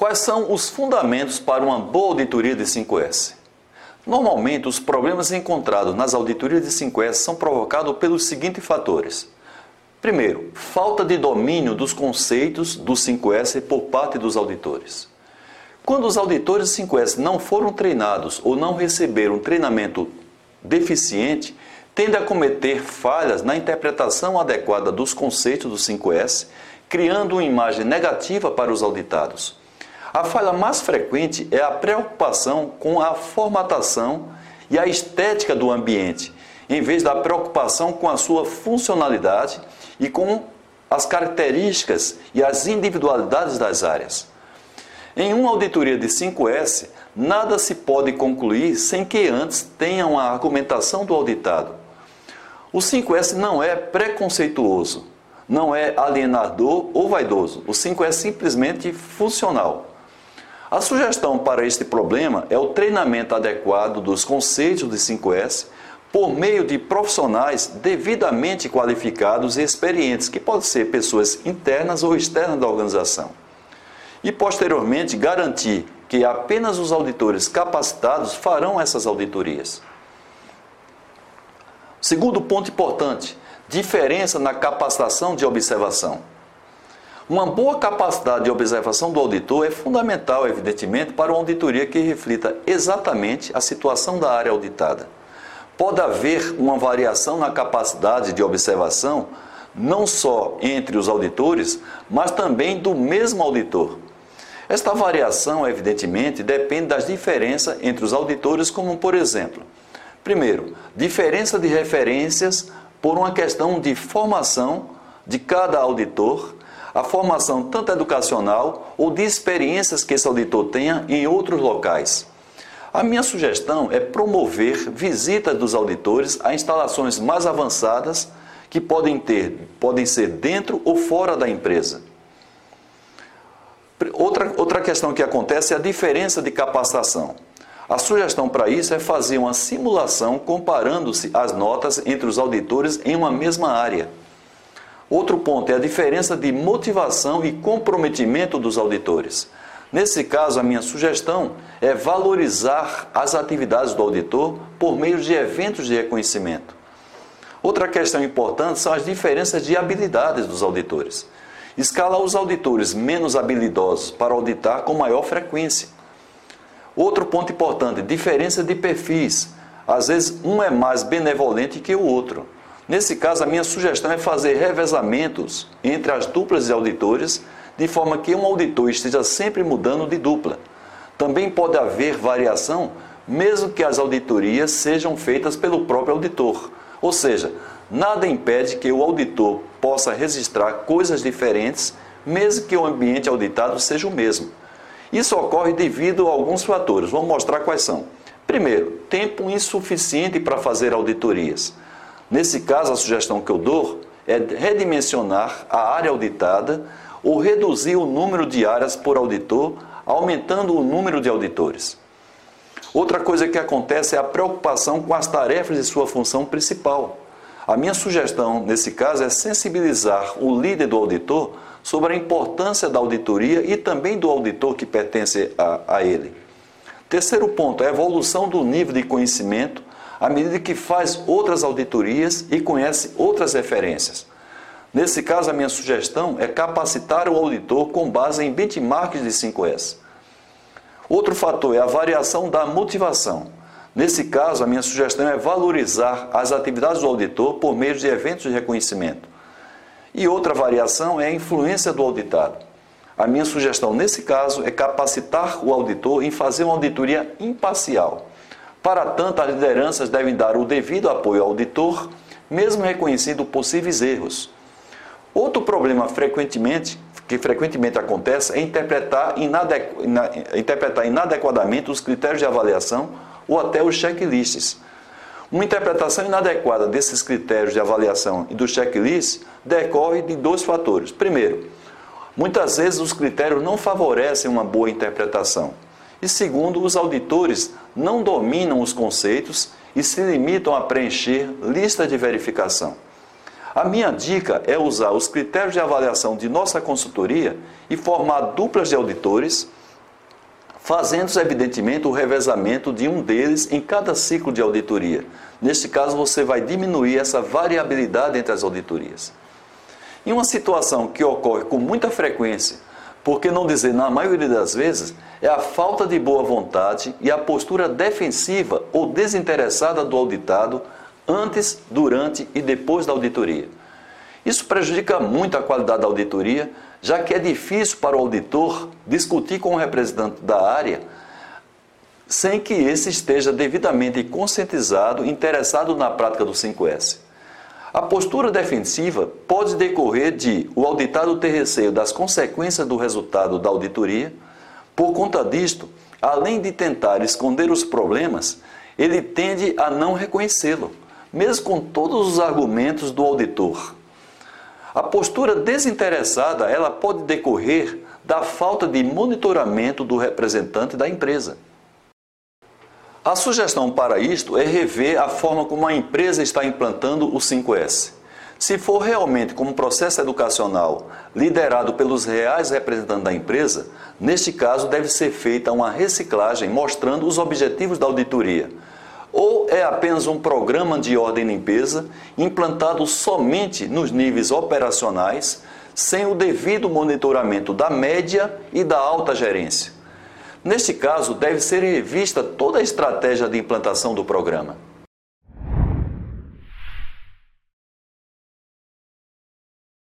Quais são os fundamentos para uma boa auditoria de 5S? Normalmente, os problemas encontrados nas auditorias de 5S são provocados pelos seguintes fatores. Primeiro, falta de domínio dos conceitos do 5S por parte dos auditores. Quando os auditores 5S não foram treinados ou não receberam treinamento deficiente, tende a cometer falhas na interpretação adequada dos conceitos do 5S, criando uma imagem negativa para os auditados. A falha mais frequente é a preocupação com a formatação e a estética do ambiente, em vez da preocupação com a sua funcionalidade e com as características e as individualidades das áreas. Em uma auditoria de 5S, nada se pode concluir sem que antes tenha uma argumentação do auditado. O 5S não é preconceituoso, não é alienador ou vaidoso. O 5 é simplesmente funcional. A sugestão para este problema é o treinamento adequado dos conceitos de 5S por meio de profissionais devidamente qualificados e experientes, que podem ser pessoas internas ou externas da organização. E posteriormente garantir que apenas os auditores capacitados farão essas auditorias. Segundo ponto importante: diferença na capacitação de observação. Uma boa capacidade de observação do auditor é fundamental, evidentemente, para uma auditoria que reflita exatamente a situação da área auditada. Pode haver uma variação na capacidade de observação, não só entre os auditores, mas também do mesmo auditor. Esta variação, evidentemente, depende das diferenças entre os auditores, como por exemplo, primeiro, diferença de referências por uma questão de formação de cada auditor a formação tanto educacional ou de experiências que esse auditor tenha em outros locais. A minha sugestão é promover visitas dos auditores a instalações mais avançadas que podem ter, podem ser dentro ou fora da empresa. Outra, outra questão que acontece é a diferença de capacitação. A sugestão para isso é fazer uma simulação comparando-se as notas entre os auditores em uma mesma área. Outro ponto é a diferença de motivação e comprometimento dos auditores. Nesse caso, a minha sugestão é valorizar as atividades do auditor por meio de eventos de reconhecimento. Outra questão importante são as diferenças de habilidades dos auditores. Escalar os auditores menos habilidosos para auditar com maior frequência. Outro ponto importante: diferença de perfis. Às vezes, um é mais benevolente que o outro. Nesse caso, a minha sugestão é fazer revezamentos entre as duplas de auditores, de forma que um auditor esteja sempre mudando de dupla. Também pode haver variação, mesmo que as auditorias sejam feitas pelo próprio auditor. Ou seja, nada impede que o auditor possa registrar coisas diferentes, mesmo que o ambiente auditado seja o mesmo. Isso ocorre devido a alguns fatores. Vamos mostrar quais são. Primeiro, tempo insuficiente para fazer auditorias. Nesse caso, a sugestão que eu dou é redimensionar a área auditada ou reduzir o número de áreas por auditor, aumentando o número de auditores. Outra coisa que acontece é a preocupação com as tarefas de sua função principal. A minha sugestão, nesse caso, é sensibilizar o líder do auditor sobre a importância da auditoria e também do auditor que pertence a, a ele. Terceiro ponto, a evolução do nível de conhecimento à medida que faz outras auditorias e conhece outras referências. Nesse caso, a minha sugestão é capacitar o auditor com base em benchmarks de 5S. Outro fator é a variação da motivação. Nesse caso, a minha sugestão é valorizar as atividades do auditor por meio de eventos de reconhecimento. E outra variação é a influência do auditado. A minha sugestão nesse caso é capacitar o auditor em fazer uma auditoria imparcial. Para tanto, as lideranças devem dar o devido apoio ao auditor, mesmo reconhecendo possíveis erros. Outro problema frequentemente, que frequentemente acontece é interpretar, inadequ... interpretar inadequadamente os critérios de avaliação ou até os checklists. Uma interpretação inadequada desses critérios de avaliação e do checklist decorre de dois fatores. Primeiro, muitas vezes os critérios não favorecem uma boa interpretação. E segundo, os auditores não dominam os conceitos e se limitam a preencher lista de verificação. A minha dica é usar os critérios de avaliação de nossa consultoria e formar duplas de auditores fazendo-se evidentemente o revezamento de um deles em cada ciclo de auditoria. Neste caso, você vai diminuir essa variabilidade entre as auditorias. Em uma situação que ocorre com muita frequência, por que não dizer na maioria das vezes, é a falta de boa vontade e a postura defensiva ou desinteressada do auditado antes, durante e depois da auditoria. Isso prejudica muito a qualidade da auditoria, já que é difícil para o auditor discutir com o representante da área sem que esse esteja devidamente conscientizado e interessado na prática do 5S. A postura defensiva pode decorrer de o auditado ter receio das consequências do resultado da auditoria. Por conta disto, além de tentar esconder os problemas, ele tende a não reconhecê-lo, mesmo com todos os argumentos do auditor. A postura desinteressada, ela pode decorrer da falta de monitoramento do representante da empresa. A sugestão para isto é rever a forma como a empresa está implantando o 5S. Se for realmente como um processo educacional liderado pelos reais representantes da empresa, neste caso deve ser feita uma reciclagem mostrando os objetivos da auditoria ou é apenas um programa de ordem e limpeza implantado somente nos níveis operacionais, sem o devido monitoramento da média e da alta gerência? Neste caso, deve ser revista toda a estratégia de implantação do programa.